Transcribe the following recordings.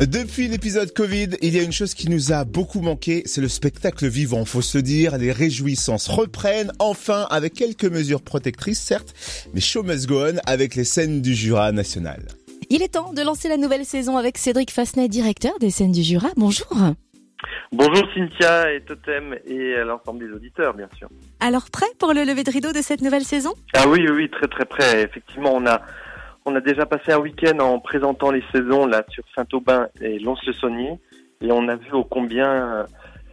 Depuis l'épisode Covid, il y a une chose qui nous a beaucoup manqué, c'est le spectacle vivant. Faut se dire, les réjouissances reprennent enfin avec quelques mesures protectrices, certes, mais show must go on avec les scènes du Jura national. Il est temps de lancer la nouvelle saison avec Cédric Fasnet, directeur des scènes du Jura. Bonjour. Bonjour Cynthia et Totem et l'ensemble des auditeurs, bien sûr. Alors prêt pour le lever de rideau de cette nouvelle saison? Ah oui, oui, très très prêt. Effectivement, on a on a déjà passé un week-end en présentant les saisons là sur Saint-Aubin et Lons-le-Saunier et on a vu au combien euh,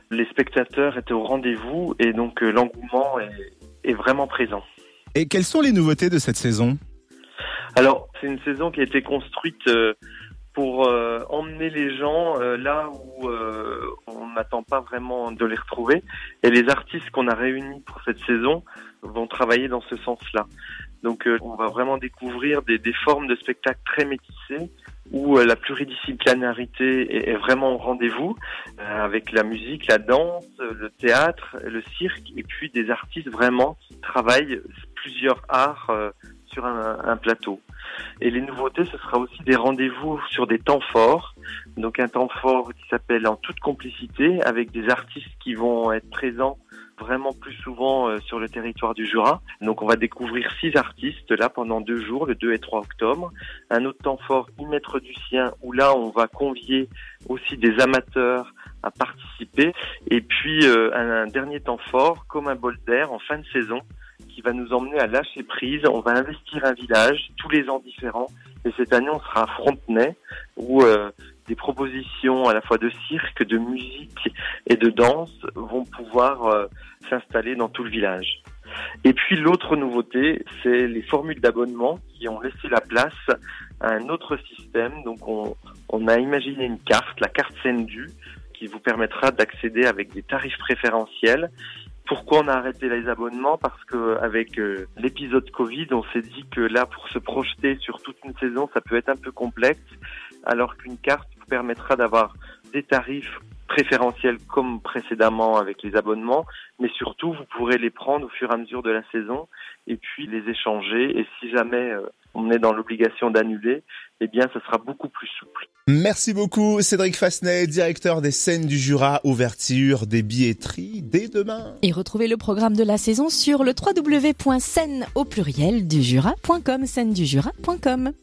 les spectateurs étaient au rendez-vous et donc euh, l'engouement est, est vraiment présent. Et quelles sont les nouveautés de cette saison? Alors, c'est une saison qui a été construite euh, pour emmener les gens là où on n'attend pas vraiment de les retrouver. Et les artistes qu'on a réunis pour cette saison vont travailler dans ce sens-là. Donc euh, on va vraiment découvrir des, des, formes de spectacles très métissées où euh, la pluridisciplinarité est, vraiment au rendez-vous euh, avec la musique, la danse, le théâtre, le cirque et puis des artistes vraiment qui travaillent plusieurs arts sur un, un, plateau. Et les nouveautés, ce sera aussi des rendez-vous sur des temps forts. Donc un temps fort qui s'appelle En toute complicité avec des artistes qui vont être présents vraiment plus souvent euh, sur le territoire du Jura. Donc on va découvrir six artistes là pendant deux jours, le 2 et 3 octobre. Un autre temps fort, y mettre du sien, où là on va convier aussi des amateurs à participer. Et puis euh, un, dernier temps fort, comme un bol d'air en fin de saison, qui va nous emmener à lâcher prise. On va investir un village, tous les ans différents. Et cette année, on sera à Frontenay, où euh, des propositions à la fois de cirque, de musique et de danse vont pouvoir euh, s'installer dans tout le village. Et puis l'autre nouveauté, c'est les formules d'abonnement qui ont laissé la place à un autre système. Donc on, on a imaginé une carte, la carte Sendu, qui vous permettra d'accéder avec des tarifs préférentiels pourquoi on a arrêté les abonnements? Parce que avec euh, l'épisode Covid, on s'est dit que là, pour se projeter sur toute une saison, ça peut être un peu complexe, alors qu'une carte vous permettra d'avoir des tarifs préférentiels comme précédemment avec les abonnements, mais surtout vous pourrez les prendre au fur et à mesure de la saison et puis les échanger. Et si jamais euh, on est dans l'obligation d'annuler, eh bien, ce sera beaucoup plus souple. Merci beaucoup, Cédric Fasnet, directeur des scènes du Jura, ouverture des billetteries dès demain. Et retrouvez le programme de la saison sur le www.scène au pluriel du jura.com, scène du jura.com.